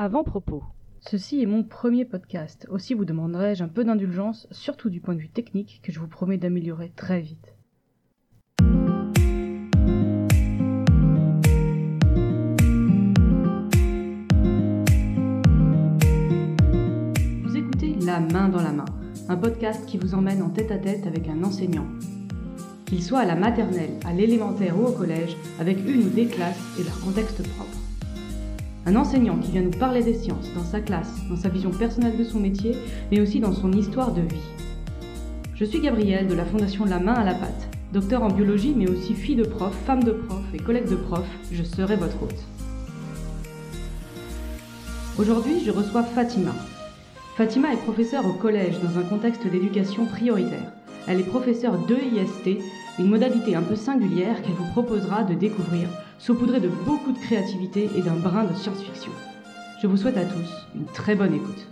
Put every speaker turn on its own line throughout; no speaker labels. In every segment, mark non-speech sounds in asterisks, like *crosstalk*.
Avant-propos. Ceci est mon premier podcast, aussi vous demanderai-je un peu d'indulgence, surtout du point de vue technique, que je vous promets d'améliorer très vite. Vous écoutez La main dans la main, un podcast qui vous emmène en tête à tête avec un enseignant. Qu'il soit à la maternelle, à l'élémentaire ou au collège, avec une ou des classes et leur contexte propre. Un enseignant qui vient nous parler des sciences dans sa classe, dans sa vision personnelle de son métier, mais aussi dans son histoire de vie. Je suis Gabrielle de la Fondation La Main à la Pâte. Docteur en biologie, mais aussi fille de prof, femme de prof et collègue de prof, je serai votre hôte. Aujourd'hui, je reçois Fatima. Fatima est professeure au collège dans un contexte d'éducation prioritaire. Elle est professeure de IST, une modalité un peu singulière qu'elle vous proposera de découvrir, saupoudrée de beaucoup de créativité et d'un brin de science-fiction. Je vous souhaite à tous une très bonne écoute.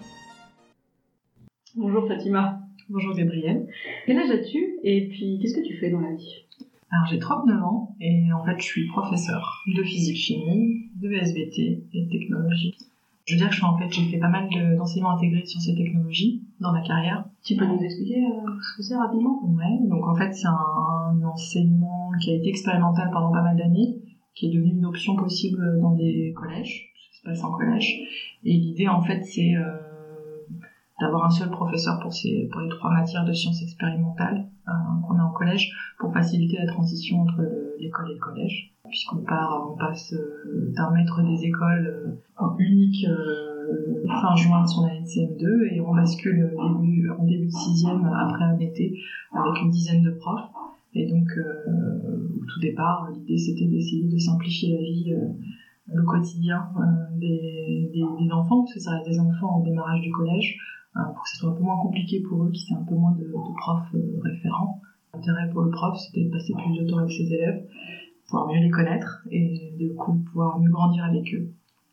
Bonjour Fatima.
Bonjour Gabrielle.
Quel âge as-tu et puis qu'est-ce que tu fais dans la vie?
Alors j'ai 39 ans et en fait je suis professeur de physique-chimie, de SVT et de technologie. Je veux dire que je en fait, j'ai fait pas mal d'enseignements intégrés sur ces technologies dans ma carrière.
Tu peux nous expliquer euh, ce que c'est rapidement?
Ouais, donc en fait c'est un enseignement qui a été expérimental pendant pas mal d'années, qui est devenu une option possible dans des collèges, ça se passe en collège. Et l'idée en fait c'est euh, d'avoir un seul professeur pour, ces, pour les trois matières de sciences expérimentales euh, qu'on a en collège, pour faciliter la transition entre l'école et le collège puisqu'on part, on passe euh, d'un maître des écoles euh, unique euh, fin juin de son année de CM2 et on bascule début, en début de sixième après un été avec une dizaine de profs. Et donc, au tout départ, l'idée c'était d'essayer de simplifier la vie, le quotidien des, des, enfants, parce que ça reste des enfants au démarrage du collège, pour que ce soit un peu moins compliqué pour eux, qu'ils aient un peu moins de, de profs référents. L'intérêt pour le prof, c'était de passer plus de temps avec ses élèves pouvoir mieux les connaître et du coup pouvoir mieux grandir avec eux.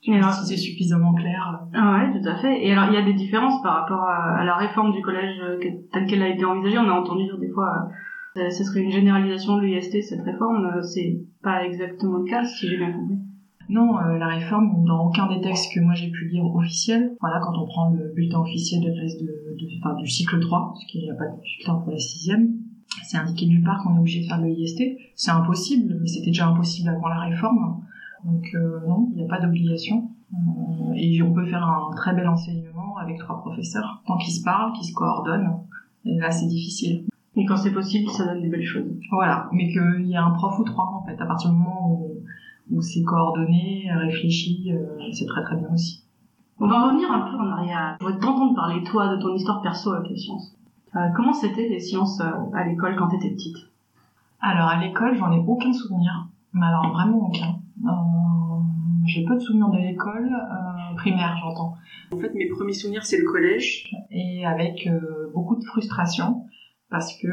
alors, si c'est suffisamment clair.
Ah ouais, tout à fait. Et alors, il y a des différences par rapport à, la réforme du collège euh, telle qu'elle a été envisagée. On a entendu dire des fois, euh, ce serait une généralisation de l'UST, cette réforme. Euh, c'est pas exactement le cas, si j'ai bien compris.
Non, la réforme, dans aucun des textes que moi j'ai pu lire officiels, voilà, quand on prend le bulletin officiel de classe de, de, enfin, du cycle 3, parce qu'il n'y a pas de bulletin pour la sixième, c'est indiqué nulle part qu'on est obligé de faire le IST. C'est impossible, mais c'était déjà impossible avant la réforme. Donc euh, non, il n'y a pas d'obligation. Euh, et on peut faire un très bel enseignement avec trois professeurs, tant qu'ils se parlent, qu'ils se coordonnent. Et là, c'est difficile.
Et quand c'est possible, ça donne des belles choses.
Voilà, mais qu'il y a un prof ou trois, en fait, à partir du moment où, où c'est coordonné, réfléchi, euh, c'est très très bien aussi.
On va revenir un peu en arrière. Je voudrais t'entendre parler, toi, de ton histoire perso avec les sciences. Euh, comment c'était les sciences euh, à l'école quand tu étais petite?
Alors à l'école, j'en ai aucun souvenir, mais alors vraiment aucun. Euh, j'ai peu de souvenirs de l'école primaire, j'entends. En fait, mes premiers souvenirs, c'est le collège, et avec beaucoup de frustration, parce que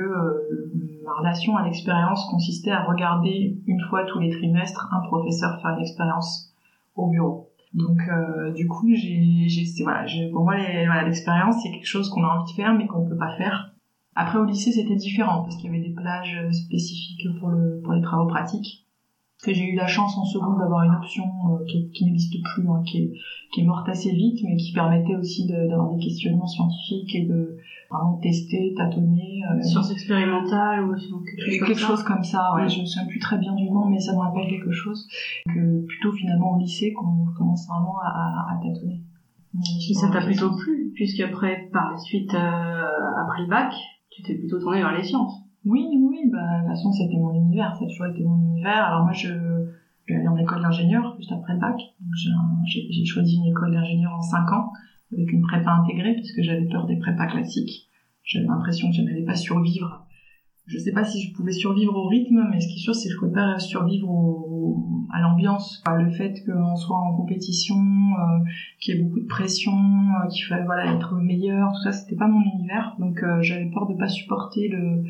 ma relation à l'expérience consistait à regarder une fois tous les trimestres un professeur faire une expérience au bureau. Donc euh, du coup, j'ai, voilà, pour moi, l'expérience, c'est quelque chose qu'on a envie de faire, mais qu'on peut pas faire. Après, au lycée, c'était différent parce qu'il y avait des plages spécifiques pour les travaux pratiques que j'ai eu la chance en seconde d'avoir une option euh, qui, qui n'existe plus, hein, qui, est, qui est morte assez vite, mais qui permettait aussi d'avoir des questionnements scientifiques et de vraiment tester, tâtonner.
Euh, Sciences expérimentales ou
quelque, quelque chose comme ça. Ouais, Je me souviens plus très bien du nom, mais ça me rappelle quelque chose. Que plutôt finalement au lycée qu'on commence vraiment à, à, tâtonner.
Et ça t'a plutôt plu, puisqu'après, par la suite, euh, après le bac, tu t'es plutôt tourné vers les sciences.
Oui, oui, bah, de toute façon, c'était mon univers, ça a toujours été mon univers. Alors moi, je, je aller en école d'ingénieur juste après le bac. J'ai choisi une école d'ingénieur en 5 ans, avec une prépa intégrée, puisque j'avais peur des prépas classiques. J'avais l'impression que je n'allais pas survivre. Je sais pas si je pouvais survivre au rythme, mais ce qui est sûr, c'est que je pouvais pas survivre au, à l'ambiance. Le fait qu'on soit en compétition, euh, qu'il y ait beaucoup de pression, euh, qu'il fallait voilà, être meilleur, tout ça, c'était pas mon univers. Donc euh, j'avais peur de pas supporter le,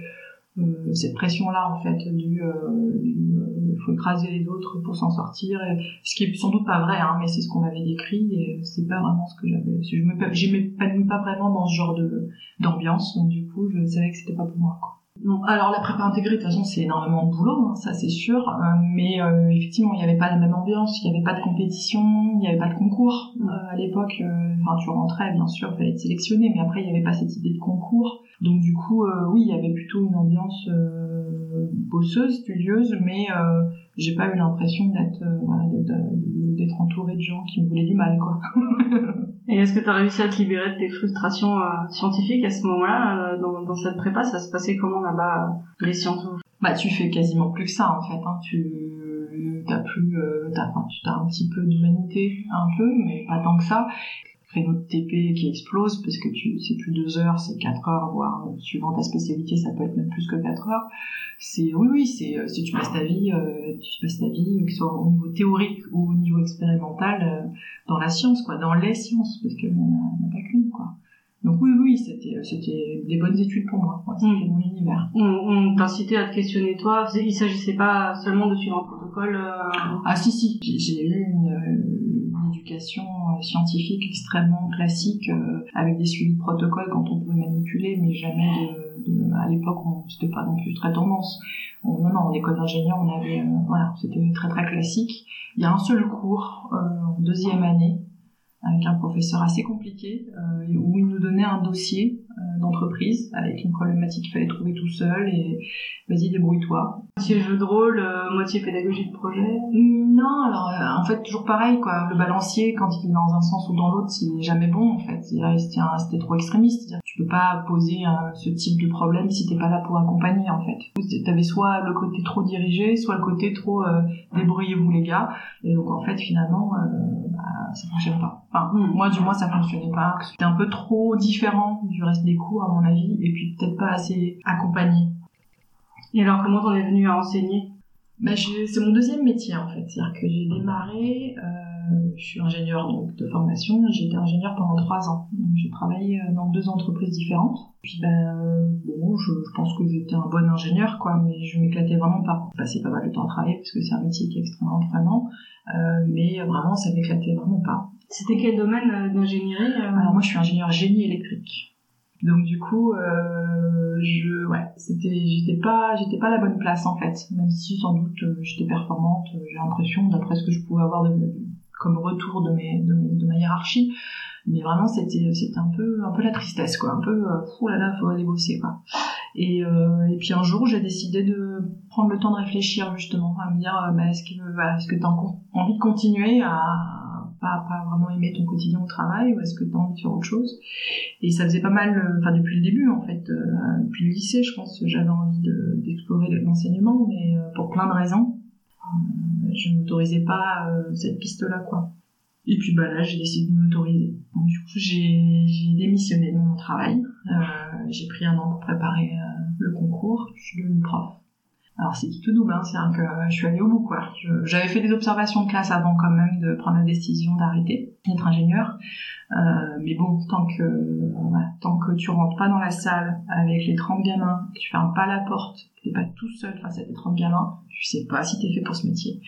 euh, cette pression-là, en fait, du, euh, du faut écraser les autres pour s'en sortir, ce qui est sans doute pas vrai, hein, mais c'est ce qu'on m'avait décrit, et c'est pas vraiment ce que j'avais. Je m'épanouis pas vraiment dans ce genre de d'ambiance, donc du coup, je savais que c'était pas pour moi. Quoi. Non, alors la prépa intégrée, de toute façon, c'est énormément de boulot, hein, ça c'est sûr. euh, mais euh, effectivement, il n'y avait pas la même ambiance, il n'y avait pas de compétition, il n'y avait pas de concours. Euh, à l'époque, euh, enfin, tu rentrais, bien sûr, il fallait être sélectionné, mais après, il n'y avait pas cette idée de concours. Donc du coup, euh, oui, il y avait plutôt une ambiance euh, bosseuse, studieuse, mais euh, j'ai pas eu l'impression d'être euh, voilà, d'être- entourée de gens qui me voulaient du mal, quoi. *laughs*
Et est-ce que tu as réussi à te libérer de tes frustrations euh, scientifiques à ce moment-là dans, dans cette prépa? Ça se passait comment là-bas, les sciences?
Bah, tu fais quasiment plus que ça, en fait. Hein. Tu t'as plus, t'as, enfin, tu as un petit peu d'humanité, un peu, mais pas tant que ça. Créneau de TP qui explose parce que tu, c'est plus deux heures, c'est quatre heures, voire euh, suivant ta spécialité, ça peut être même plus que quatre heures. C'est, oui, oui, c'est, euh, si tu passes ta vie, euh, tu passes ta vie, que ce soit au niveau théorique ou au niveau expérimental, euh, dans la science, quoi, dans les sciences, parce qu'il n'y en a, en pas qu'une, quoi. Donc oui, oui, c'était, c'était des bonnes études pour moi. C'était
Mm.
mon univers.
On, on t'incitait à te questionner toi. Il s'agissait pas seulement de suivre un protocole. euh,
Ah si si, j'ai- eu une éducation euh, scientifique extrêmement classique euh, avec des suivis de protocole quand on pouvait manipuler, mais jamais à l'époque c'était pas non plus très tendance. On- non non, en école d'ingénieur on avait euh, voilà c'était très très classique. Il y a un seul cours en deuxième année avec un professeur assez compliqué euh, où il nous donnait un dossier euh, d'entreprise avec une problématique qu'il fallait trouver tout seul et vas-y débrouille-toi.
moitié jeu de rôle, euh, moitié pédagogie de projet.
Non, alors en fait toujours pareil quoi. Le balancier quand il est dans un sens ou dans l'autre, il est jamais bon en fait. C'était trop extrémiste. Tu peux pas poser euh, ce type de problème si t'es pas là pour accompagner en fait. T'avais soit le côté trop dirigé, soit le côté trop euh, débrouillez-vous les gars. Et donc en fait finalement euh, bah, ça fonctionne pas. Enfin
Mm.
moi du moins ça fonctionnait pas. C'était un peu trop différent du reste des cours à mon avis et puis peut-être pas assez accompagné.
Et alors comment t'en es venu à enseigner?
Bah, c'est mon deuxième métier en fait. C'est-à-dire que j'ai démarré, euh, je suis ingénieur donc, de formation, j'ai été ingénieur pendant trois ans. J'ai travaillé euh, dans deux entreprises différentes. Puis ben euh, bon, je, je pense que j'étais un bon ingénieur quoi, mais je m'éclatais vraiment pas. Je passais pas mal de temps à travailler parce que c'est un métier qui est extrêmement prenant, euh, mais vraiment ça m'éclatait vraiment pas.
C'était quel domaine euh, d'ingénierie euh
Alors moi je suis ingénieur génie électrique. Donc du coup, euh, je, ouais, c'était, j'étais pas, j'étais pas à la bonne place en fait. Même si sans doute euh, j'étais performante, euh, j'ai l'impression d'après ce que je pouvais avoir de, comme retour de mes, de de ma hiérarchie. Mais vraiment c'était, c'était un peu, un peu la tristesse quoi, un peu, euh, oh là là, faut aller bosser quoi. Et, euh, et puis un jour j'ai décidé de prendre le temps de réfléchir justement, à me dire, euh, bah, est-ce que, voilà, est-ce que t'as en- envie de continuer à pas, pas vraiment aimer ton quotidien au travail ou est-ce que tu as envie de faire autre chose? Et ça faisait pas mal, euh, enfin depuis le début en fait, euh, depuis le lycée je pense j'avais envie de- d'explorer l'enseignement, mais euh, pour plein de raisons, je m'autorisais pas euh, cette piste-là quoi. Et puis bah là j'ai décidé de m'autoriser. Donc du coup j'ai démissionné de mon travail, euh, j'ai pris un an pour préparer euh, le concours, je suis devenue prof. Alors c'est tout double, hein, c'est-à-dire que je suis allée au bout quoi. J'avais fait des observations de classe avant quand même de prendre la décision d'arrêter d'être ingénieur. Euh, mais bon, tant que voilà, tant que tu rentres pas dans la salle avec les 30 gamins, tu fermes pas la porte, t'es pas tout seul face à tes 30 gamins, tu sais pas si t'es fait pour ce métier.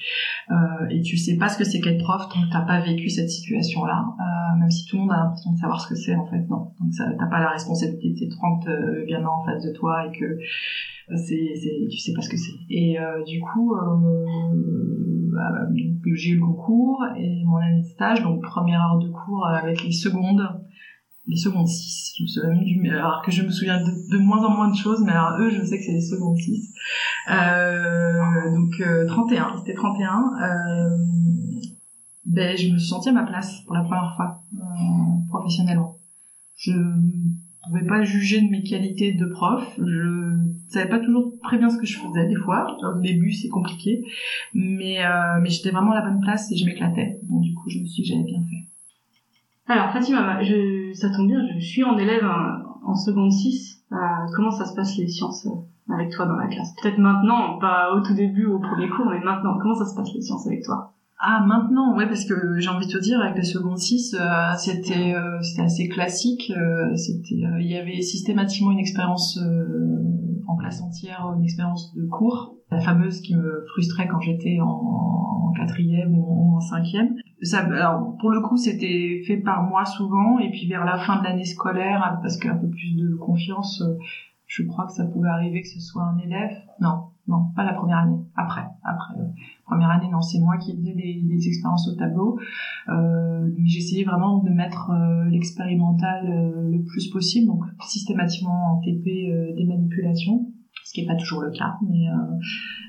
Euh, et tu sais pas ce que c'est qu'être prof tant que t'as pas vécu cette situation-là. Euh, même si tout le monde a l'impression de savoir ce que c'est, en fait, non. Donc t'as pas la responsabilité de tes 30 euh, gamins en face de toi et que c'est, c'est, tu sais pas ce que c'est. Et euh, du coup, euh, bah, j'ai eu le concours et mon année de stage, donc première heure de cours avec les secondes, les secondes 6. Je me souviens du, alors que je me souviens de, de moins en moins de choses, mais alors eux, je sais que c'est les secondes 6. Euh, donc euh, 31, c'était 31. Euh, ben, je me suis sentie à ma place pour la première fois, euh, professionnellement. Je pouvais pas juger de mes qualités de prof. Je savais pas toujours très bien ce que je faisais des fois. Au début, c'est compliqué, mais euh, mais j'étais vraiment à la bonne place et je m'éclatais. Donc du coup, je me suis dit que j'avais bien fait.
Alors Fatima, bah, je, ça tombe bien, je suis en élève en seconde 6. Euh, comment ça se passe les sciences euh, avec toi dans la classe? Peut-être maintenant, pas au tout début, au premier cours, mais maintenant, comment ça se passe les sciences avec toi?
Ah, maintenant, ouais, parce que j'ai envie de te dire, avec les secondes 6, euh, c'était euh, c'était assez classique. euh, c'était, euh, il y avait systématiquement une expérience euh, en classe entière, une expérience de cours, la fameuse qui me frustrait quand j'étais en, quatrième ou en, ou en cinquième. Ça, alors, pour le coup, c'était fait par moi souvent, et puis vers la fin de l'année scolaire, parce qu'un peu plus de confiance, euh, Je crois que ça pouvait arriver que ce soit un élève. Non, non, pas la première année. Après, après. Euh, première année, non, c'est moi qui faisais des, des expériences au tableau. Euh, J'essayais vraiment de mettre euh, l'expérimental euh, le plus possible, donc systématiquement en TP des manipulations, ce qui n'est pas toujours le cas, mais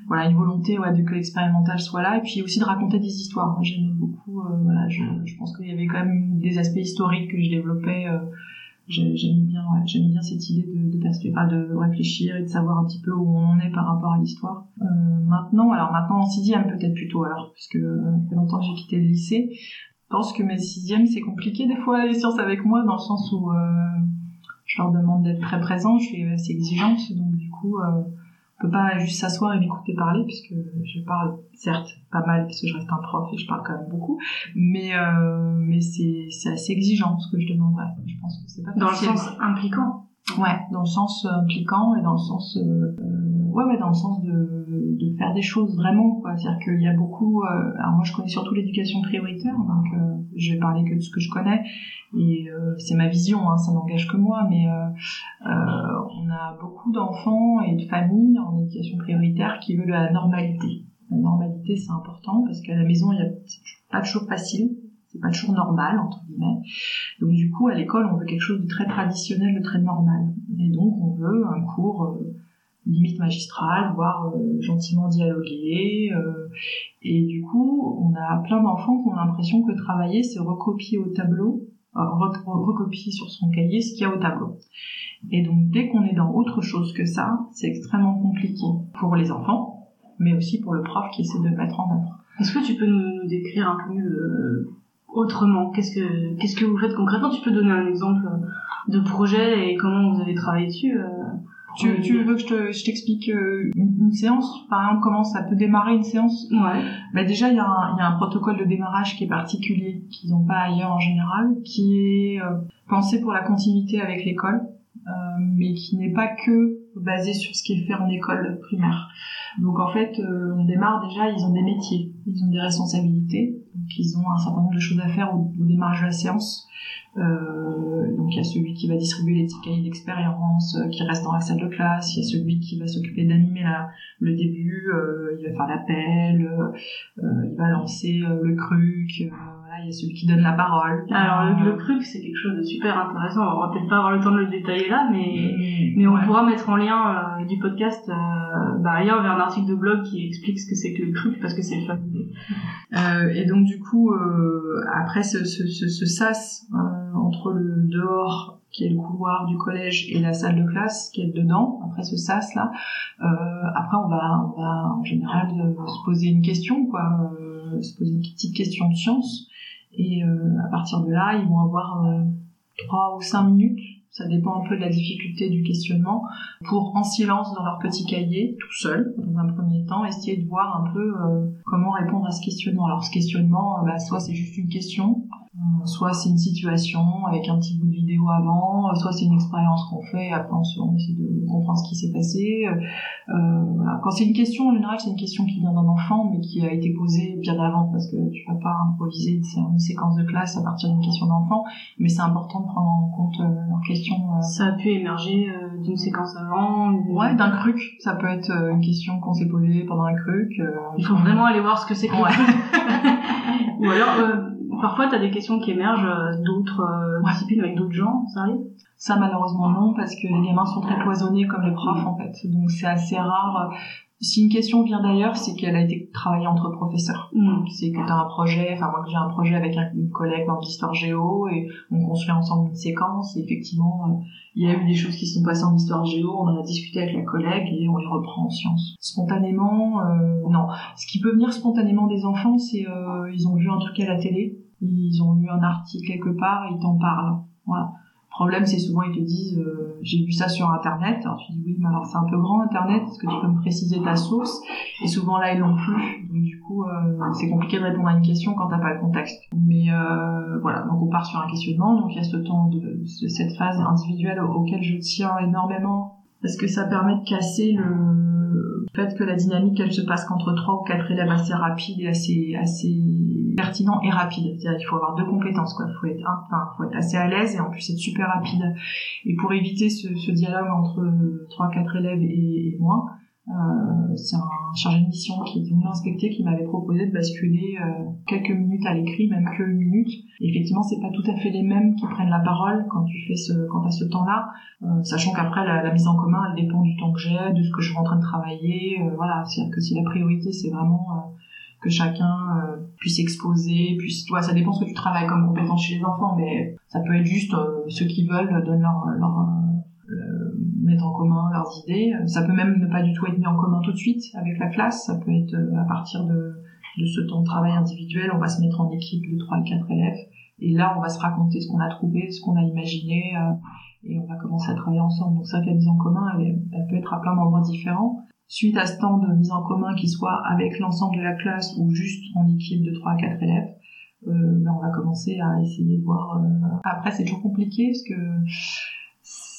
voilà, une volonté ouais, de que l'expérimental soit là, et puis aussi de raconter des histoires. J'aimais beaucoup, voilà, je, je pense qu'il y avait quand même des aspects historiques que je développais j'aime bien j'aime bien cette idée de de, de réfléchir et de savoir un petit peu où on en est par rapport à l'histoire. Euh, maintenant alors maintenant en sixième peut-être plutôt alors puisque euh, ça fait longtemps que j'ai quitté le lycée. Je pense que mes sixièmes c'est compliqué des fois les sciences avec moi dans le sens où euh, je leur demande d'être très présent je suis assez exigeante donc du coup euh, peut pas juste s'asseoir et m'écouter parler puisque je parle certes pas mal parce que je reste un prof et je parle quand même beaucoup mais euh, mais c'est c'est assez exigeant ce que je demanderais. Je pense que c'est pas
dans le sens impliquant.
Ouais dans le sens euh, impliquant et dans le sens euh, ouais dans le sens de de faire des choses vraiment quoi c'est à dire qu'il y a beaucoup euh, alors moi je connais surtout l'éducation prioritaire donc euh, je vais parler que de ce que je connais et euh, c'est ma vision, hein, ça n'engage que moi, mais euh, on a beaucoup d'enfants et de familles en éducation prioritaire qui veulent la normalité. La normalité, c'est important parce qu'à la maison, il y a pas toujours facile, c'est pas toujours normal entre guillemets. Donc du coup, à l'école, on veut quelque chose de très traditionnel, de très normal, et donc on veut un cours limite magistral, voire euh, gentiment dialogué. Euh, et du coup, on a plein d'enfants qui ont l'impression que travailler, c'est recopier au tableau recopier sur son cahier ce qu'il y a au tableau. Et donc dès qu'on est dans autre chose que ça, c'est extrêmement compliqué pour les enfants, mais aussi pour le prof qui essaie de le mettre en œuvre.
Est-ce que tu peux nous, décrire un peu euh, autrement Qu'est-ce que qu'est-ce que vous faites concrètement? Tu peux donner un exemple de projet et comment vous avez travaillé dessus euh?
Tu, tu veux que je t'explique euh, une, séance Par exemple, comment ça peut démarrer une séance?
Ouais.
Bah déjà, il y, a un, y a un protocole de démarrage qui est particulier, qu'ils n'ont pas ailleurs en général, qui est euh, pensé pour la continuité avec l'école, euh, mais qui n'est pas que basé sur ce qui est fait en école primaire. Donc en fait, euh, on démarre déjà, ils ont des métiers, ils ont des responsabilités, donc ils ont un certain nombre de choses à faire au, au démarrage de la séance. Euh, donc il y a celui qui va distribuer les petits cahiers d'expérience, euh, qui reste dans la salle de classe, il y a celui qui va s'occuper d'animer le début, euh, il va faire l'appel, il va lancer le cruc, il y a celui qui donne la parole.
Alors le, le cruc c'est quelque chose de super intéressant, on va peut-être pas avoir le temps de le détailler là, mais, mmh. mais on pourra mettre en lien du podcast bah, ailleurs vers un article de blog qui explique ce que c'est que le cruc parce que c'est le
euh, et donc du coup après ce, ce, ce, ce sas entre le dehors qui est le couloir du collège et la salle de classe qui est dedans après ce sas là euh, après on va on va en général euh, se poser une question quoi euh, se poser une petite question de science et euh, à partir de là ils vont avoir euh, trois ou cinq minutes ça dépend un peu de la difficulté du questionnement, pour en silence dans leur petit cahier, tout seul, dans un premier temps, essayer de voir un peu euh, comment répondre à ce questionnement. Alors ce questionnement, bah, soit c'est juste une question, euh, soit c'est une situation avec un petit bout de vidéo avant, euh, soit c'est une expérience qu'on fait, après on, on, essaie de comprendre ce qui s'est passé. Euh, voilà. Quand c'est une question, en général, c'est une question qui vient d'un enfant, mais qui a été posée bien avant, parce que tu vas pas improviser une séquence de classe à partir d'une question d'enfant, mais c'est important de prendre en compte leur question.
Ça a pu émerger d'une séquence avant
Ouais, d'un cruc. Ça peut être une question qu'on s'est posée pendant un cruc.
Il faut vraiment aller voir ce que c'est que ouais. *laughs* Ou alors parfois tu as des questions qui émergent euh, d'autres euh, disciplines avec d'autres gens, ça arrive?
Ça malheureusement non, parce que les gamins sont très cloisonnés comme les profs en fait. Donc c'est assez rare. Si une question vient d'ailleurs, c'est qu'elle a été travaillée entre professeurs. Mm. C'est que tu as un projet, enfin moi j'ai un projet avec un collègue dans l'histoire géo et on construit ensemble une séquence et effectivement euh, il y a eu des choses qui sont passées en histoire géo, on en a discuté avec la collègue et on les reprend en sciences. Spontanément, euh, non. Ce qui peut venir spontanément des enfants, c'est euh, ils ont vu un truc à la télé, ils ont lu un article quelque part et ils t'en parlent. Voilà. Le problème, c'est souvent ils te disent euh, j'ai vu ça sur internet. Alors tu dis oui, mais alors c'est un peu grand internet. Est-ce que tu peux me préciser ta source? Et souvent là ils l'ont plus. Donc du coup euh, c'est compliqué de répondre à une question quand t'as pas le contexte. Mais euh, voilà, donc on part sur un questionnement. Donc il y a ce temps de, cette phase individuelle auquel je tiens énormément parce que ça permet de casser le fait que la dynamique elle se passe qu'entre trois ou quatre élèves assez rapides et assez assez pertinent et rapide. C'est-à-dire qu'il faut avoir deux compétences, quoi. Il faut être, enfin, faut être assez à l'aise et en plus être super rapide. Et pour éviter ce, ce dialogue entre trois, quatre élèves et, et moi, euh, c'est un chargé de mission qui était venu inspecter qui m'avait proposé de basculer euh, quelques minutes à l'écrit, même que une minute. Et effectivement, c'est pas tout à fait les mêmes qui prennent la parole quand tu fais ce, quand t'as ce temps-là, euh, sachant qu'après la, la, mise en commun, elle dépend du temps que j'ai, de ce que je suis en train de travailler. Euh, voilà, c'est-à-dire que si la priorité c'est vraiment euh, que chacun puisse exposer, puisse, toi, ça dépend ce que tu travailles comme compétence chez les enfants, mais ça peut être juste ceux qui veulent donnent leur, leur mettre en commun leurs idées. Ça peut même ne pas du tout être mis en commun tout de suite avec la classe. Ça peut être euh, à partir de, de ce temps de travail individuel, on va se mettre en équipe de 3 et 4 élèves. Et là, on va se raconter ce qu'on a trouvé, ce qu'on a imaginé, euh, et on va commencer à travailler ensemble. Donc ça, la mise en commun, elle, elle peut être à plein d'endroits différents. Suite à ce temps de mise en commun qui soit avec l'ensemble de la classe ou juste en équipe de 3 à 4 élèves, euh, ben on va commencer à essayer de voir. Euh... Après, c'est toujours compliqué parce que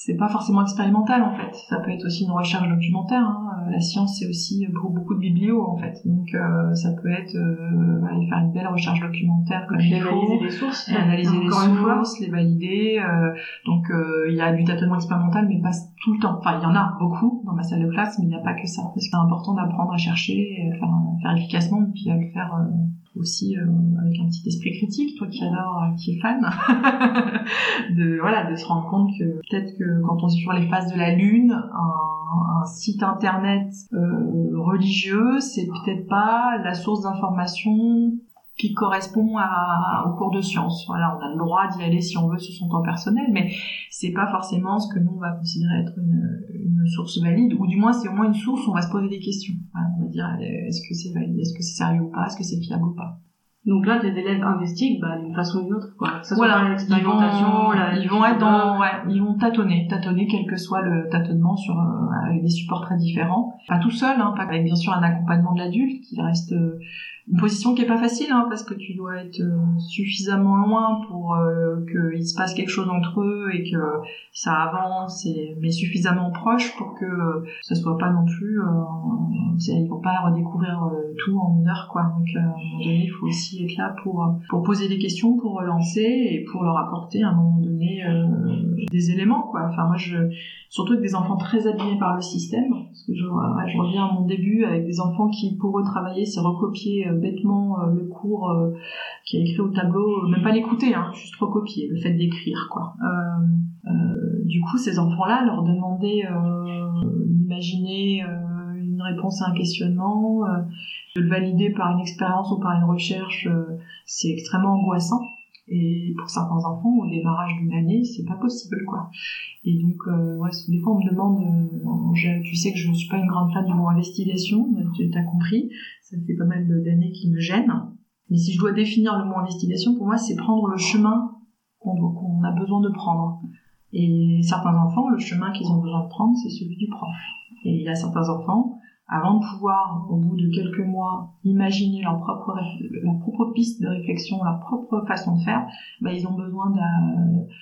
c'est pas forcément expérimental en fait. Ça peut être aussi une recherche documentaire. Hein. La science c'est aussi pour beaucoup de biblios en fait. Donc euh, ça peut être euh, aller faire une belle recherche documentaire comme il
faut, les sources,
analyser les sources, les valider. Euh, donc euh, il y a du tâtonnement expérimental mais pas tout le temps. Enfin il y en a beaucoup dans ma salle de classe mais il n'y a pas que ça. Parce que c'est important d'apprendre à chercher, et à faire, à faire efficacement et puis à le faire euh, aussi euh, avec un petit esprit critique, toi qui adore, euh, qui est fan, *laughs* de voilà, de se rendre compte que peut-être que quand on est sur les phases de la lune, un, un site internet euh, religieux, c'est peut-être pas la source d'information qui correspond à, au cours de sciences. Voilà, on a le droit d'y aller si on veut sur son temps personnel, mais c'est pas forcément ce que nous on va considérer être une, une source valide, ou du moins c'est au moins une source où on va se poser des questions. Voilà, on va dire est-ce que c'est valide, est-ce que c'est sérieux ou pas, est-ce que c'est fiable ou pas.
Donc là, tes élèves investiguent bah, d'une façon ou d'une autre, quoi. Que ça
voilà,
l'expérimentation,
ils vont, ils vont être dans, ouais, ils vont tâtonner, tâtonner quel que soit le tâtonnement sur euh, avec des supports très différents. Pas tout seul, hein, pas avec bien sûr un accompagnement de l'adulte qui reste euh, une position qui est pas facile hein, parce que tu dois être euh, suffisamment loin pour euh, qu'il se passe quelque chose entre eux et que ça avance mais suffisamment proche pour que euh, ça soit pas non plus euh, ils vont pas redécouvrir euh, tout en une heure donc à un moment donné il faut aussi être là pour pour poser des questions pour relancer et pour leur apporter à un moment donné des éléments enfin moi surtout avec des enfants très abîmés par le système parce que je reviens à mon début avec des enfants qui pour eux travailler c'est recopier bêtement euh, le cours euh, qui est écrit au tableau, même pas l'écouter, hein, juste recopier, le fait d'écrire quoi. Euh, du coup, ces enfants-là, leur demander d'imaginer une réponse à un questionnement, de le valider par une expérience ou par une recherche, c'est extrêmement angoissant. Et pour certains enfants, au démarrage d'une année, c'est pas possible, quoi. Et donc, euh, des fois, on me demande, euh, tu sais que je ne suis pas une grande fan du mot investigation, tu as compris, ça fait pas mal d'années qui me gêne. Mais si je dois définir le mot investigation, pour moi, c'est prendre le chemin qu'on qu'on a besoin de prendre. Et certains enfants, le chemin qu'ils ont besoin de prendre, c'est celui du prof. Et il y a certains enfants, avant de pouvoir, au bout de quelques mois, imaginer leur propre, leur propre piste de réflexion, leur propre façon de faire, bah, ils ont besoin de,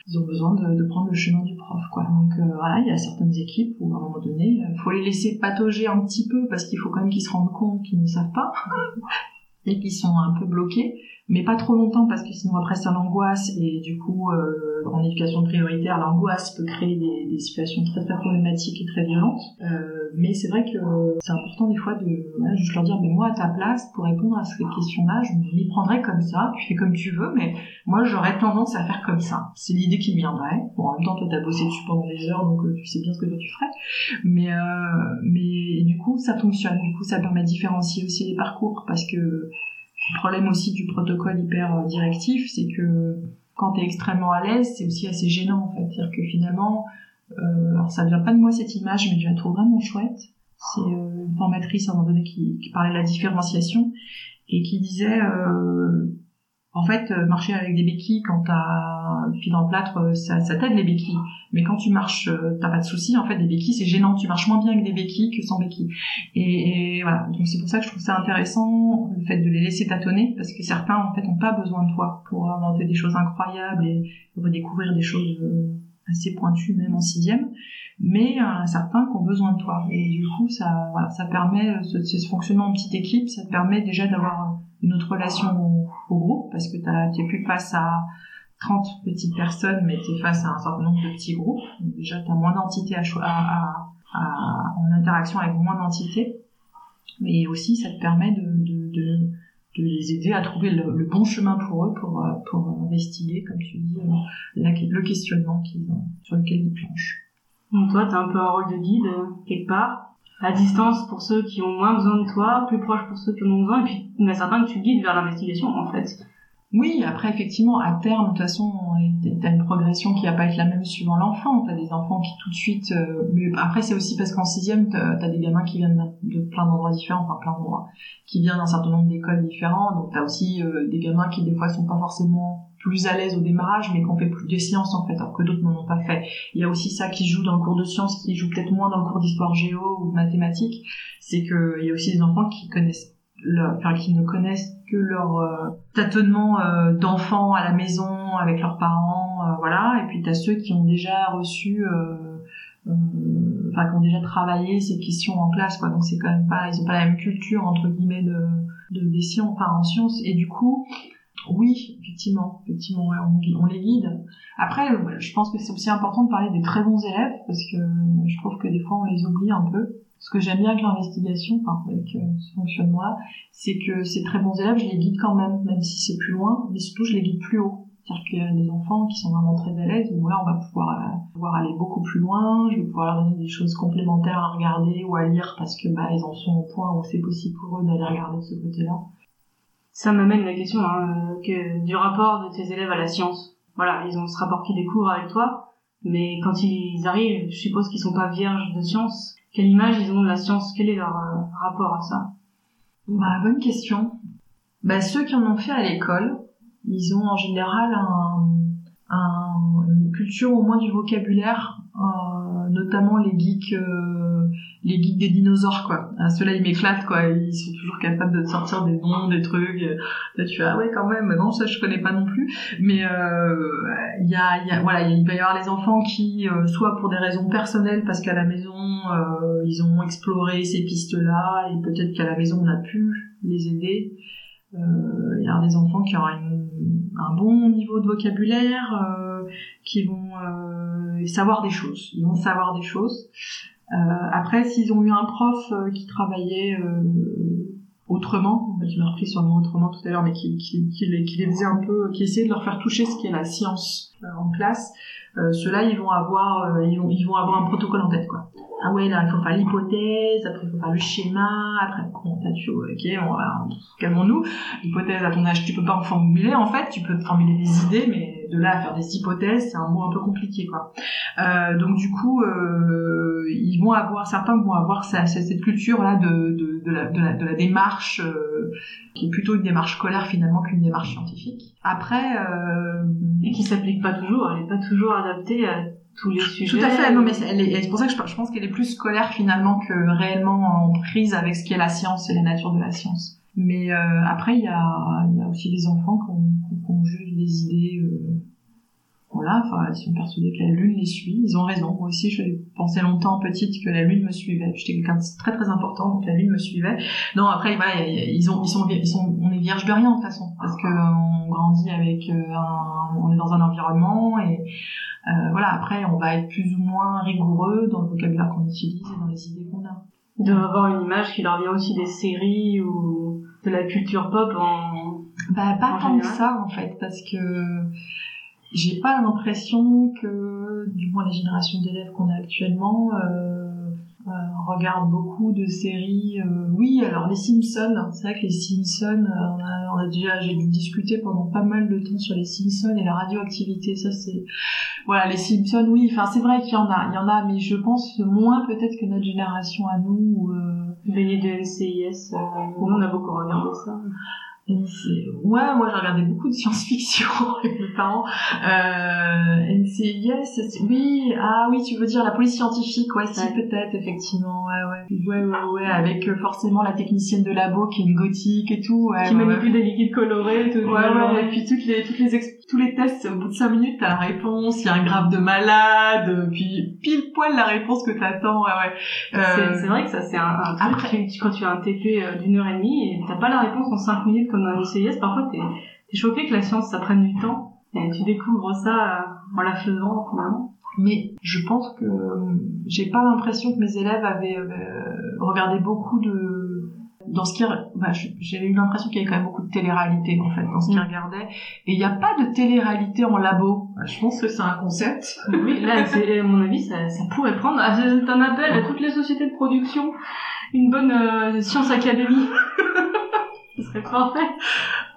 ils ont besoin de, prendre le chemin du prof, quoi. Donc, euh, voilà, il y a certaines équipes où, à un moment donné, il faut les laisser patauger un petit peu parce qu'il faut quand même qu'ils se rendent compte qu'ils ne savent pas *laughs* et qu'ils sont un peu bloqués mais pas trop longtemps parce que sinon après ça l'angoisse et du coup euh, en éducation prioritaire l'angoisse peut créer des, des, situations très très problématiques et très violentes. Euh, mais c'est vrai que c'est important des fois de voilà, juste leur dire mais moi à ta place pour répondre à ces questions là je m'y prendrais comme ça tu fais comme tu veux mais moi j'aurais tendance à faire comme ça. C'est l'idée qui me viendrait. Bon en même temps toi t'as bossé dessus pendant des heures donc euh, tu sais bien ce que toi tu ferais. Mais euh, mais du coup ça fonctionne. Du coup ça permet de différencier aussi les parcours parce que le problème aussi du protocole hyper directif, c'est que quand tu es extrêmement à l'aise, c'est aussi assez gênant en fait. C'est-à-dire que finalement, euh, alors ça vient pas de moi cette image, mais je la trouve vraiment chouette. C'est euh, une formatrice à un moment donné qui, qui, parlait de la différenciation et qui disait euh, en fait, euh, marcher avec des béquilles quand t'as pied dans le plâtre, euh, ça, ça t'aide les béquilles. Mais quand tu marches, euh, t'as pas de souci. En fait, des béquilles, c'est gênant. Tu marches moins bien avec des béquilles que sans béquilles. Et, et voilà. Donc c'est pour ça que je trouve ça intéressant le fait de les laisser tâtonner, parce que certains en fait ont pas besoin de toi pour inventer des choses incroyables et redécouvrir des choses assez pointues même en sixième. Mais euh, certains qui ont besoin de toi. Et du coup, ça, voilà, ça permet ce, ce fonctionnement en petite équipe, ça te permet déjà d'avoir une autre relation groupe parce que tu n'es plus face à 30 petites personnes, mais tu es face à un certain nombre de petits groupes. Déjà, tu as moins d'entités à, à, à, en interaction avec moins d'entités. Mais aussi, ça te permet de, les aider à trouver le, bon chemin pour eux, pour, pour investiguer, comme tu dis, le questionnement sur lequel ils planchent.
Donc toi, tu as un peu un rôle de guide, quelque part à distance pour ceux qui ont moins besoin de toi, plus proche pour ceux qui en ont besoin, et puis il certains que tu guides vers l'investigation en fait.
Oui, après effectivement, à terme, de toute façon, t'as une progression qui va pas être la même suivant l'enfant. T'as des enfants qui tout de suite, euh, mais après c'est aussi parce qu'en sixième, t'as as des gamins qui viennent de plein d'endroits différents, enfin plein d'endroits, qui viennent d'un certain nombre d'écoles différentes. Donc t'as aussi euh, des gamins qui des fois sont pas forcément plus à l'aise au démarrage, mais qu'on fait plus de sciences en fait, alors que d'autres n'en ont pas fait. Il y a aussi ça qui joue dans le cours de sciences, qui joue peut-être moins dans le cours d'histoire géo ou de mathématiques, c'est que il y a aussi des enfants qui connaissent enfin qui ne connaissent que leur euh, tâtonnement euh, d'enfants à la maison avec leurs parents, euh, voilà. Et puis t'as ceux qui ont déjà reçu, enfin qui ont déjà travaillé ces questions en classe, quoi. Donc c'est quand même pas, ils ont pas la même culture entre guillemets de, de des sciences, enfin en sciences. Et du coup, oui, effectivement, effectivement, on, on, les guide. Après, je pense que c'est aussi important de parler des très bons élèves parce que je trouve que des fois on les oublie un peu ce que j'aime bien avec l'investigation, enfin avec euh, ce fonctionnement-là, c'est que ces très bons élèves, je les guide quand même, même si c'est plus loin, mais surtout je les guide plus haut. C'est-à-dire qu'il y a des enfants qui sont vraiment très à l'aise, où là on va pouvoir, euh, pouvoir aller beaucoup plus loin, je vais pouvoir leur donner des choses complémentaires à regarder ou à lire parce que bah ils en sont au point où c'est possible pour eux d'aller regarder de ce côté-là.
Ça m'amène la question hein, que du rapport de tes élèves à la science. Voilà, ils ont ce rapport qui découvre avec toi, mais quand ils arrivent, je suppose qu'ils sont pas vierges de science quelle image ils ont de la science? Quel est leur euh, rapport à ça?
Bah, Bonne question. Bah, ceux qui en ont fait à l'école, ils ont en général un, culture au moins du vocabulaire, euh, notamment les geeks, euh, les geeks des dinosaures quoi. Ah, Ceux-là ils m'éclatent quoi, ils sont toujours capables de sortir des noms, des trucs. Là tu fais ah ouais quand même, non ça je connais pas non plus. Mais euh, il y a, y a voilà, il va y avoir les enfants qui soit pour des raisons personnelles parce qu'à la maison ils ont exploré ces pistes-là et peut-être qu'à la maison on a pu les aider. Il y a des enfants qui ont un bon niveau de vocabulaire, qui vont savoir des choses. Ils vont savoir des choses. Euh, après, s'ils ont eu un prof euh, qui travaillait euh, autrement, je l'ai repris sur le mot autrement tout à l'heure, mais qui, qui, qui, les, faisait un peu, qui essayait de leur faire toucher ce qui est la science en classe, euh, ceux-là, ils vont avoir, ils vont, ils vont avoir un protocole en tête, quoi. Ah ouais, là, il faut faire l'hypothèse, après il faut faire le schéma, après, bon, t'as tu, ok, on va, calmons-nous. L'hypothèse, à ton âge, tu peux pas en formuler, en fait, tu peux formuler des idées, mais de là à faire des hypothèses, c'est un mot un peu compliqué, quoi. Euh, donc du coup, euh, ils vont avoir, certains vont avoir cette, cette culture là de, de, de, la, de, la, de la démarche euh, qui est plutôt une démarche scolaire finalement qu'une démarche scientifique. Après,
et qui s'applique pas toujours, elle est pas toujours adaptée à tous les sujets.
Tout à fait, non mais c'est pour ça que je, pense qu'elle est plus scolaire finalement que réellement en prise avec ce qu'est la science et la nature de la science. Mais euh, après, il y a, y a aussi des enfants qui ont, juste des idées euh, voilà, enfin, ils sont persuadés que la lune les suit. Ils ont raison. Moi aussi, je pensais longtemps petite que la lune me suivait. J'étais quelqu'un de très très important, donc la lune me suivait. Non, après, voilà, ils ont, ils sont, on est vierge de rien de toute façon, parce que on grandit avec, euh, un, on est dans un environnement et euh, voilà. Après, on va être plus ou moins rigoureux dans le vocabulaire qu'on utilise et dans les idées qu'on a.
Ils doivent avoir une image qui leur vient aussi des séries ou de la culture pop en.
Bah pas tant que ça en fait, parce que j'ai pas l'impression que, du moins les générations d'élèves qu'on a actuellement, euh, euh, regardent beaucoup de séries. Euh, oui, alors les Simpsons, c'est vrai que les Simpsons, on a, on a déjà, j'ai dû discuter pendant pas mal de temps sur les Simpsons et la radioactivité. Ça c'est, voilà, les Simpsons, oui. Enfin, c'est vrai qu'il y en a, il y en a, mais je pense moins peut-être que notre génération à nous.
Veillée de NCIS, on a beaucoup regardé ça.
Ouais, moi j'ai regardé beaucoup de *laughs* science-fiction avec mes parents. Euh, NCIS, oui, ah oui, tu veux dire la police scientifique, ouais, si peut-être, effectivement, ouais, ouais, ouais, ouais, ouais, avec euh, forcément la technicienne de labo qui est une gothique et tout, ouais,
qui manipule des liquides colorés, tout,
ouais, ouais, et puis toutes les, toutes les, tous les tests, au bout de 5 minutes, t'as la réponse, il y a un grave de malade, puis pile poil la réponse que t'attends, ouais, ouais.
Euh... C'est vrai que ça c'est un, un truc, Après... quand tu as un TP euh, d'une heure et demie et t'as pas la réponse en 5 minutes comme dans un CIS, parfois t'es T'es choqué que la science, ça prenne du temps. Et tu découvres ça euh, en la faisant, finalement.
Mais je pense que euh, j'ai pas l'impression que mes élèves avaient euh, regardé beaucoup de dans ce qui bah, j'ai eu l'impression qu'il y avait quand même beaucoup de télé-réalité en fait dans ce qu'ils mm. regardaient et il n'y a pas de télé-réalité en labo bah, je pense que c'est un concept
oui là c'est à mon avis ça, ça pourrait prendre ah, c'est un appel à toutes les sociétés de production une bonne science académie *laughs* ce serait parfait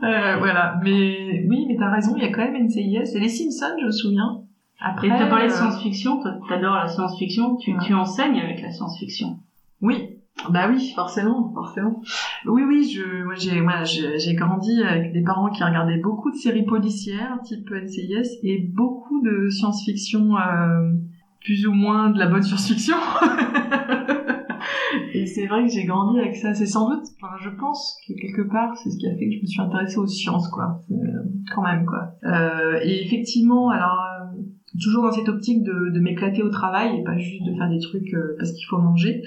euh, voilà mais oui mais t'as raison il y a quand même NCIS et les Simpsons je me souviens
après, t'as parlé de euh, science-fiction, t'adores la science-fiction, tu, tu enseignes avec la science-fiction.
Oui, bah oui, forcément, forcément. Oui, oui, je, moi j'ai, moi j'ai grandi avec des parents qui regardaient beaucoup de séries policières, type NCIS, et beaucoup de science-fiction, euh, plus ou moins de la bonne science-fiction. *laughs* et c'est vrai que j'ai grandi avec ça. C'est sans doute, enfin, je pense que quelque part, c'est ce qui a fait que je me suis intéressée aux sciences, quoi. quand même, quoi. Euh, et effectivement, alors toujours dans cette optique de, m'éclater au travail et pas juste de faire des trucs euh, parce qu'il faut manger.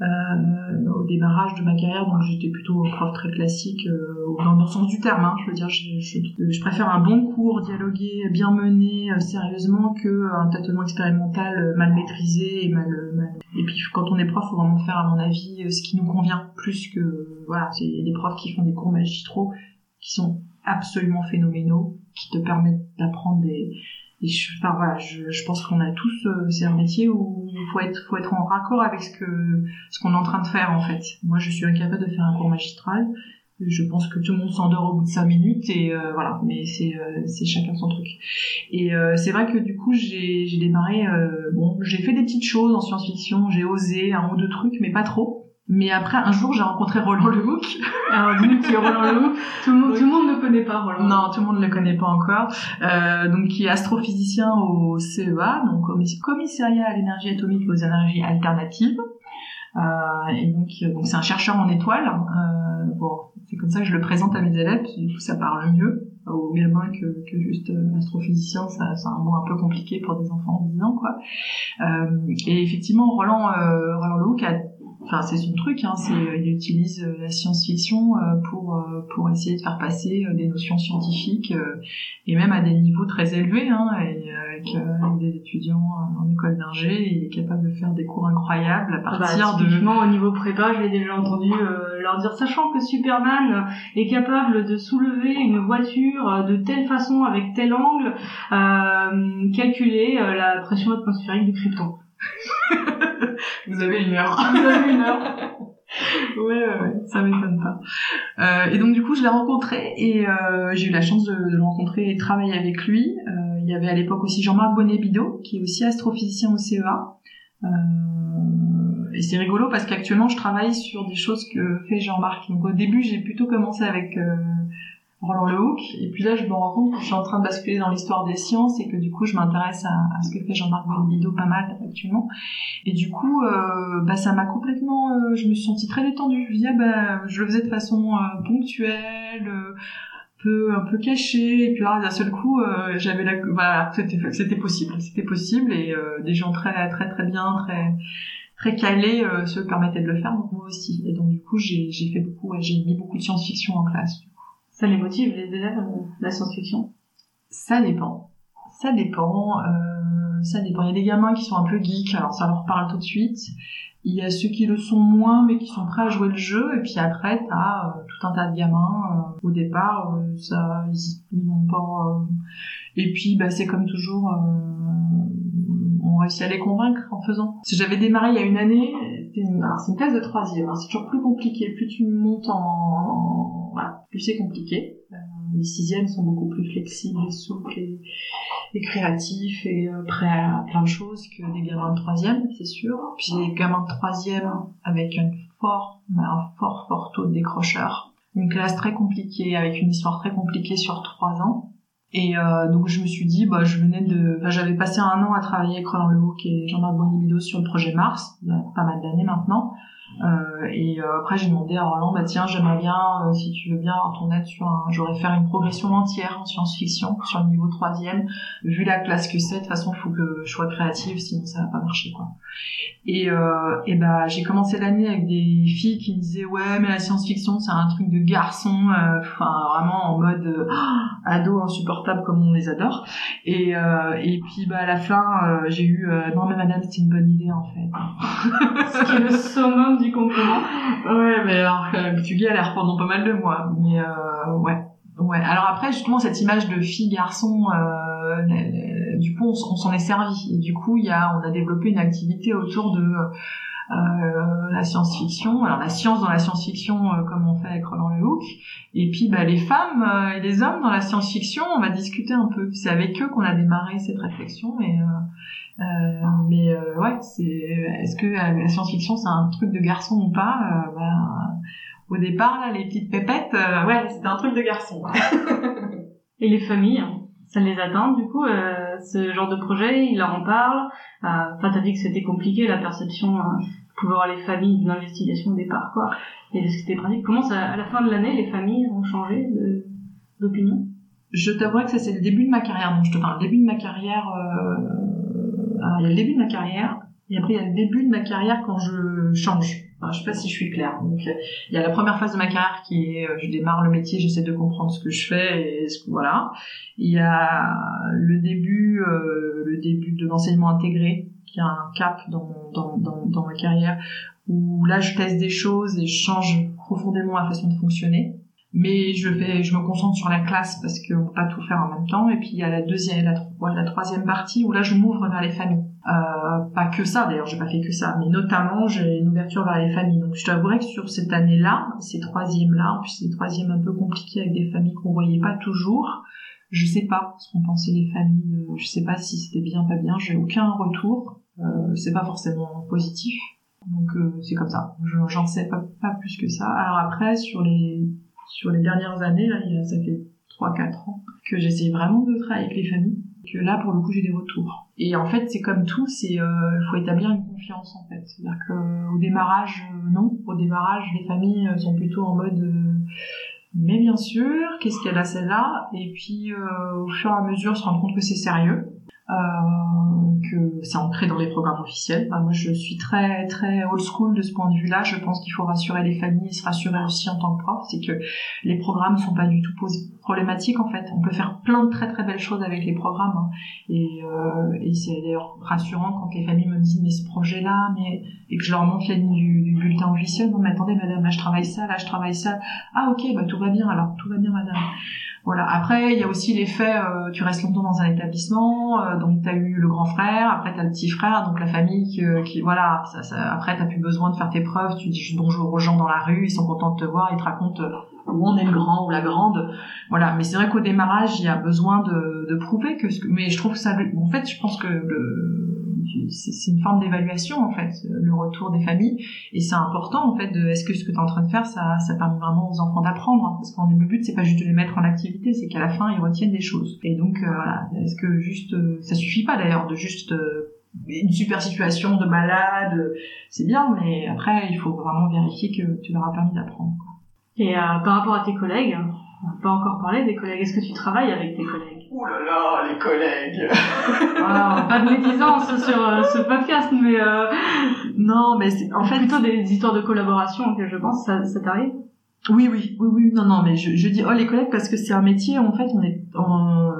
Euh, au démarrage de ma carrière, donc j'étais plutôt prof très classique euh, dans, dans, le sens du terme. Hein, je veux dire, je, je, je, préfère un bon cours dialogué, bien mené, euh, sérieusement, que un tâtonnement expérimental mal maîtrisé et mal, mal, Et puis quand on est prof, faut vraiment faire, à mon avis, ce qui nous convient, plus que voilà, c'est des profs qui font des cours magistraux qui sont absolument phénoménaux, qui te permettent d'apprendre des et je, enfin voilà, je, je pense qu'on a tous euh, c'est un métier où faut être faut être en raccord avec ce que ce qu'on est en train de faire en fait. Moi, je suis incapable de faire un cours magistral. Je pense que tout le monde s'endort au bout de cinq minutes et euh, voilà, mais c'est euh, c'est chacun son truc. Et c'est vrai que du coup j'ai j'ai démarré bon, j'ai fait des petites choses en science-fiction, j'ai osé un ou deux trucs, mais pas trop. Mais après, un jour, j'ai rencontré Roland Lehoucq. *laughs*
Alors, dis-nous qui est Roland Lehoucq. Tout le monde, tout le monde ne connaît pas Roland.
Non, tout le monde ne le connaît pas encore. Euh, donc, qui est astrophysicien au CEA, donc commissariat à l'énergie atomique et aux énergies alternatives. Euh, et donc, donc c'est un chercheur en étoiles. Euh, bon, c'est comme ça que je le présente à mes élèves, du coup, ça parle mieux aux gamins que, que juste euh, astrophysicien, ça, c'est un mot un peu compliqué pour des enfants de 10 ans, quoi. Euh, et effectivement, Roland, euh, Roland Lehoucq a enfin c'est son truc, hein, c'est euh, il utilise euh, la science-fiction euh, pour pour essayer de faire passer des notions scientifiques et même à des niveaux très élevés, hein, et avec, des étudiants en école d'ingé, il est capable de faire des cours incroyables à
ah bah, partir de. au niveau prépa, je l'ai déjà entendu leur dire, sachant que Superman est capable de soulever une voiture de telle façon avec tel angle, calculer la pression atmosphérique du Krypton. *laughs*
Vous avez une heure.
Vous avez une heure. *laughs*
ouais, ouais, ouais, ça m'étonne pas. Euh, et donc du coup, je l'ai rencontré et euh, j'ai eu la chance de, de, le rencontrer et de travailler avec lui. Euh, il y avait à l'époque aussi Jean-Marc Bonnet-Bidot, qui est aussi astrophysicien au CEA. Et c'est rigolo parce qu'actuellement, je travaille sur des choses que fait Jean-Marc. Donc au début, j'ai plutôt commencé avec Roland Lehoucq. Et puis là, je me rends compte que je suis en train de basculer dans l'histoire des sciences et que du coup, je m'intéresse à, ce que fait Jean-Marc Bonbido pas mal actuellement. Et du coup, euh, bah, ça m'a complètement... Euh, je me suis sentie très détendue. Je disais, bah, je le faisais de façon euh, ponctuelle, peu un peu cachée. Et puis là, d'un seul coup, j'avais la... Voilà, c'était, c'était possible. C'était possible. Et des gens très très très bien, très très calés se permettaient de le faire, donc moi aussi. Et donc du coup, j'ai, fait beaucoup, j'ai mis beaucoup de science-fiction en classe.
Ça les motive, les élèves, euh, la science-fiction
Ça dépend. Ça dépend. Euh, ça dépend. Il y a des gamins qui sont un peu geeks, alors ça leur parle tout de suite. Il y a ceux qui le sont moins, mais qui sont prêts à jouer le jeu. Et puis après, t'as euh, tout un tas de gamins. Au départ, ça, ils n'ont pas. Et puis, bah, c'est comme toujours. on réussit à les convaincre en faisant. J'avais démarré il y a une année, c'est une, classe de troisième. Hein, c'est toujours plus compliqué. Plus tu montes en voilà, plus c'est compliqué. Euh, les sixièmes sont beaucoup plus flexibles et souples et, créatifs et euh, prêts à plein de choses que des gamins de troisième, c'est sûr. Puis des gamins de troisième avec un fort, un fort, fort taux de décrocheur. Une classe très compliquée avec une histoire très compliquée sur trois ans. Et euh, donc je me suis dit, bah, je venais de, j'avais passé un an à travailler avec Roland Lehoucq et Jean-Marc Bonibido sur le projet Mars, il y a pas mal d'années maintenant. Euh, et euh, après, j'ai demandé à Roland, bah tiens, j'aimerais bien, euh, si tu veux bien, aide sur un... J'aurais faire une progression entière en science-fiction sur le niveau troisième. Vu la classe que c'est, de toute façon, faut que je sois créative, sinon ça va pas marcher, quoi. Et, euh, et bah, j'ai commencé l'année avec des filles qui me disaient, ouais, mais la science-fiction, c'est un truc de garçon, enfin, vraiment en mode ado insupportable comme on les adore. Et, et puis, bah, à la fin, j'ai eu, non, mais madame, c'est une bonne idée, en fait.
Ce qui est le summum du compliment.
Ouais, mais alors euh, tu galères pendant pas mal de mois. Mais euh, ouais. Ouais. Alors après, justement, cette image de fille-garçon, euh, du coup, on, s'en est servi. Du coup, y a, on a développé une activité autour de la science-fiction. Alors la science dans la science-fiction, comme on fait avec Roland Lehoucq. Et puis bah, les femmes et les hommes dans la science-fiction, on va discuter un peu. C'est avec eux qu'on a démarré cette réflexion. Et, mais ouais, c'est est-ce que la science-fiction c'est un truc de garçon ou pas bah, Au départ, là, les petites pépettes, ouais, c'était un truc de garçon. *laughs*
et les familles ça les atteint du coup euh, ce genre de projet ils leur en parlent enfin t'as dit que c'était compliqué la perception pour voir les familles de l'investigation au départ, quoi. Et de ce qui était pratique. Comment ça, à la fin de l'année, les familles ont changé d'opinion?
Je t'avouerai que ça, c'est le début de ma carrière. Donc, je te parle, le début de ma carrière, euh... Il y a le début de ma carrière, et après, il y a le début de ma carrière quand je change. Enfin, je sais pas si je suis claire. Donc, il y a la première phase de ma carrière qui est, euh, je démarre le métier, j'essaie de comprendre ce que je fais et ce que, voilà. Il y a le début, euh, le début de l'enseignement intégré qui a un cap dans, dans, dans, ma carrière où là je teste des choses et je change profondément la façon de fonctionner mais je fais je me concentre sur la classe parce qu'on peut pas tout faire en même temps et puis il y a la deuxième la, la troisième partie où là je m'ouvre vers les familles euh, pas que ça d'ailleurs j'ai pas fait que ça mais notamment j'ai une ouverture vers les familles donc je t'avouerais que sur cette année là ces troisièmes là en plus c'est troisième un peu compliqué avec des familles qu'on voyait pas toujours je sais pas ce qu'ont pensé les familles. Je sais pas si c'était bien, pas bien. J'ai aucun retour. Euh, c'est pas forcément positif. Donc euh, c'est comme ça. J'en sais pas plus que ça. Alors après, sur les sur les dernières années, là, ça fait 3-4 ans que j'essaie vraiment de travailler avec les familles. Que là, pour le coup, j'ai des retours. Et en fait, c'est comme tout, c'est euh, faut établir une confiance en fait. C'est-à-dire que au démarrage, euh, non. Au démarrage, les familles sont plutôt en mode euh, mais bien sûr, qu'est-ce qu'elle a celle-là? Et puis euh, au fur et à mesure, se rendre compte que c'est sérieux, euh, que c'est ancré dans les programmes officiels. moi, je suis très très old school de ce point de vue-là. Je pense qu'il faut rassurer les familles et se rassurer aussi en tant que prof, c'est que les programmes sont pas du tout problématiques en fait. On peut faire plein de très très belles choses avec les programmes. Hein. Et, euh, et c'est d'ailleurs rassurant quand les familles me disent mais ce projet-là, mais et que je leur montre la ligne du, du bulletin officiel. Non mais attendez madame, là je travaille ça, là je travaille ça. Ah ok, bah tout va bien alors, tout va bien madame. Voilà. Après, il y a aussi l'effet, euh, tu restes longtemps dans un établissement, euh, donc tu as eu le grand frère, après tu as le petit frère, donc la famille qui, euh, qui voilà, ça, ça, après tu plus besoin de faire tes preuves, tu dis bonjour aux gens dans la rue, ils sont contents de te voir, ils te racontent où on est le grand ou la grande. Voilà, mais c'est vrai qu'au démarrage, il y a besoin de, de prouver que, ce que mais je trouve ça en fait, je pense que le c'est une forme d'évaluation en fait, le retour des familles, et c'est important en fait de est-ce que ce que tu es en train de faire, ça, permet vraiment aux enfants d'apprendre, hein, parce qu'en le but c'est pas juste de les mettre en activité, c'est qu'à la fin ils retiennent des choses. Et donc euh, voilà, est-ce que juste, euh, ça suffit pas d'ailleurs de juste euh, une super situation de malade, c'est bien, mais après il faut vraiment vérifier que tu leur as permis d'apprendre.
Et par rapport à tes collègues, on n'a pas encore parlé des collègues. Est-ce que tu travailles avec tes collègues?
Ouh là là, les collègues *laughs*
ah, Pas de médisance sur euh, ce podcast, mais... Euh...
Non, mais c'est en fait...
Plutôt des histoires de collaboration que je pense, ça, ça t'arrive?
Oui, oui, oui, oui, non, non, mais je, je dis oh les collègues parce que c'est un métier, en fait, on est, en...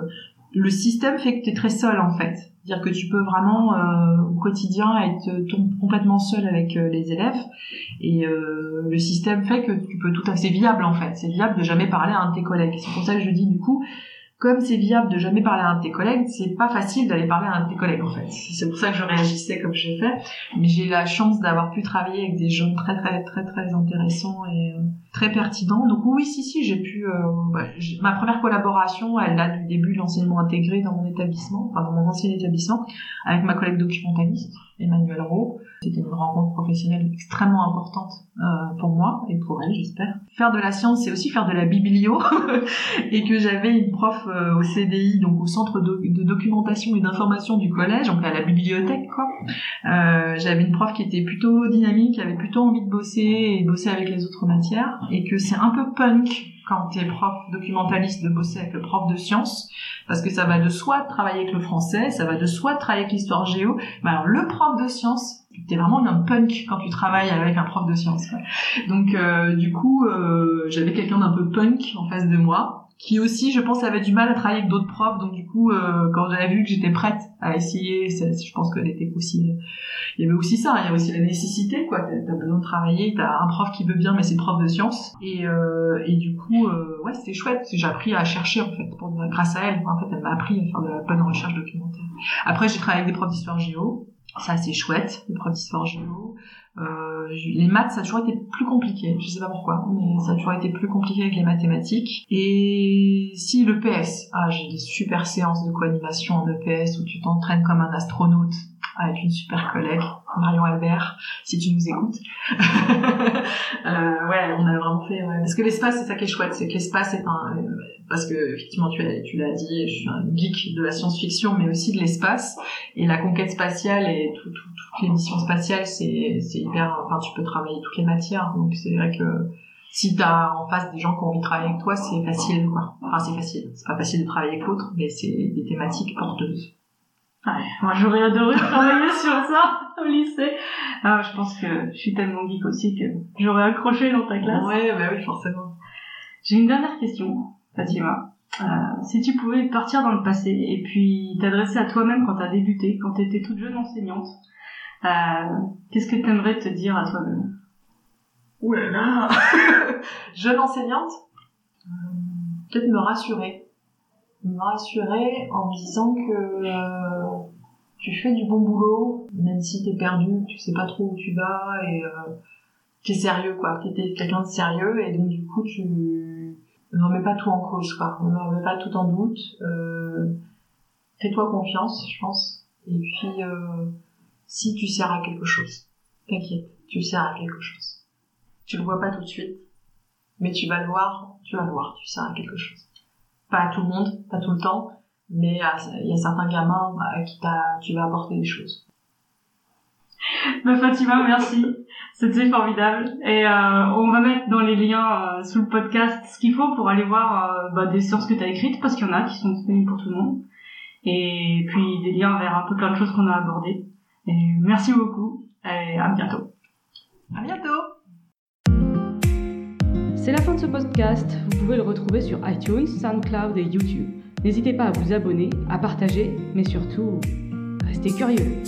le système fait que tu es très seul, en fait. C'est-à-dire que tu peux vraiment euh, au quotidien être complètement seul avec euh, les élèves et euh, le système fait que tu peux tout à fait viable en fait. C'est viable de jamais parler à un de tes collègues. C'est pour ça que je dis du coup comme c'est viable de jamais parler à un de tes collègues, c'est pas facile d'aller parler à un de tes collègues en fait. C'est pour ça que je réagissais comme j'ai fait. Mais j'ai la chance d'avoir pu travailler avec des jeunes très très très très intéressants et euh, très pertinents. Donc oui, si si, j'ai pu. Euh, bah, ma première collaboration, elle date du début de l'enseignement intégré dans mon établissement, enfin dans mon ancien établissement, avec ma collègue documentaliste Emmanuel Rowe. C'était une rencontre professionnelle extrêmement importante euh, pour moi et pour elle, j'espère. Faire de la science, c'est aussi faire de la biblio, *laughs* et que j'avais une prof euh, au CDI, donc au centre de, documentation et d'information du collège, donc à la bibliothèque, quoi. Euh, j'avais une prof qui était plutôt dynamique, qui avait plutôt envie de bosser et bosser avec les autres matières, et que c'est un peu punk quand t'es prof documentaliste de bosser avec le prof de sciences, parce que ça va de soi de travailler avec le français, ça va de soi de travailler avec l'histoire géo. Mais alors le prof de sciences, t'es vraiment un punk quand tu travailles avec un prof de sciences. Donc euh, du coup, euh, j'avais quelqu'un d'un peu punk en face de moi qui aussi, je pense, avait du mal à travailler avec d'autres profs. Donc du coup, euh, quand j'avais vu que j'étais prête à essayer, je pense qu'elle était aussi, il y avait aussi ça, il y a aussi la nécessité, quoi. T'as as besoin de travailler, t'as un prof qui veut bien, mais c'est prof de sciences. Et, euh, et du coup, euh, ouais, c'était chouette. J'ai appris à chercher en fait, grâce à elle. En fait, elle m'a appris à faire de la bonne recherche documentaire. Après, j'ai travaillé avec des profs d'histoire géo. Ça, c'est chouette, les profs d'histoire géo. Euh, les maths, ça a toujours été plus compliqué. Je sais pas pourquoi, mais ça a toujours été plus compliqué avec les mathématiques. Et si le PS, ah, j'ai des super séances de co-animation en EPS où tu t'entraînes comme un astronaute avec une super collègue, Marion Albert, si tu nous écoutes. *laughs* euh, ouais, on a vraiment fait. Ouais. Parce que l'espace, c'est ça qui est chouette, c'est que l'espace est un. Parce que effectivement, tu, tu l'as dit, je suis un geek de la science-fiction, mais aussi de l'espace et la conquête spatiale et tout, tout, toutes les missions spatiales, c'est c'est hyper. Enfin, tu peux travailler toutes les matières, donc c'est vrai que si t'as en face des gens qui ont envie de travailler avec toi, c'est facile, quoi. Enfin, c'est facile. C'est pas facile de travailler avec l'autre, mais c'est des thématiques porteuses.
Ouais, moi j'aurais adoré *laughs* travailler sur ça au lycée. Ah, je pense que je suis tellement geek aussi que j'aurais accroché dans ta classe.
Ouais, bah oui, forcément.
J'ai une dernière question, Fatima. Euh, si tu pouvais partir dans le passé et puis t'adresser à toi-même quand t'as débuté, quand t'étais toute jeune enseignante, euh, qu'est-ce que t'aimerais te dire à toi-même?
Ouh là *laughs* Jeune enseignante? Euh, Peut-être me rassurer. Me rassurer en me disant que tu fais du bon boulot, même si t'es perdu, tu sais pas trop où tu vas et t'es sérieux quoi, t'es quelqu'un de sérieux et donc du coup tu ne remets pas tout en cause quoi, ne remets pas tout en doute, euh, fais-toi confiance je pense et puis euh, si tu sers à quelque chose, t'inquiète, tu sers à quelque chose. Tu le vois pas tout de suite, mais tu vas le voir, tu vas le voir, tu sers à quelque chose pas à tout le monde, pas tout le temps, mais il y a certains gamins à qui tu vas apporter des choses.
Bah Fatima, merci. C'était formidable. Et euh, on va mettre dans les liens euh, sous le podcast ce qu'il faut pour aller voir euh, bah, des sources que tu as écrites, parce qu'il y en a qui sont disponibles pour tout le monde. Et puis des liens vers un peu plein de choses qu'on a abordées. Et merci beaucoup et à bientôt.
À bientôt
c'est la fin de ce podcast. Vous pouvez le retrouver sur iTunes, SoundCloud et YouTube. N'hésitez pas à vous abonner, à partager, mais surtout, restez curieux.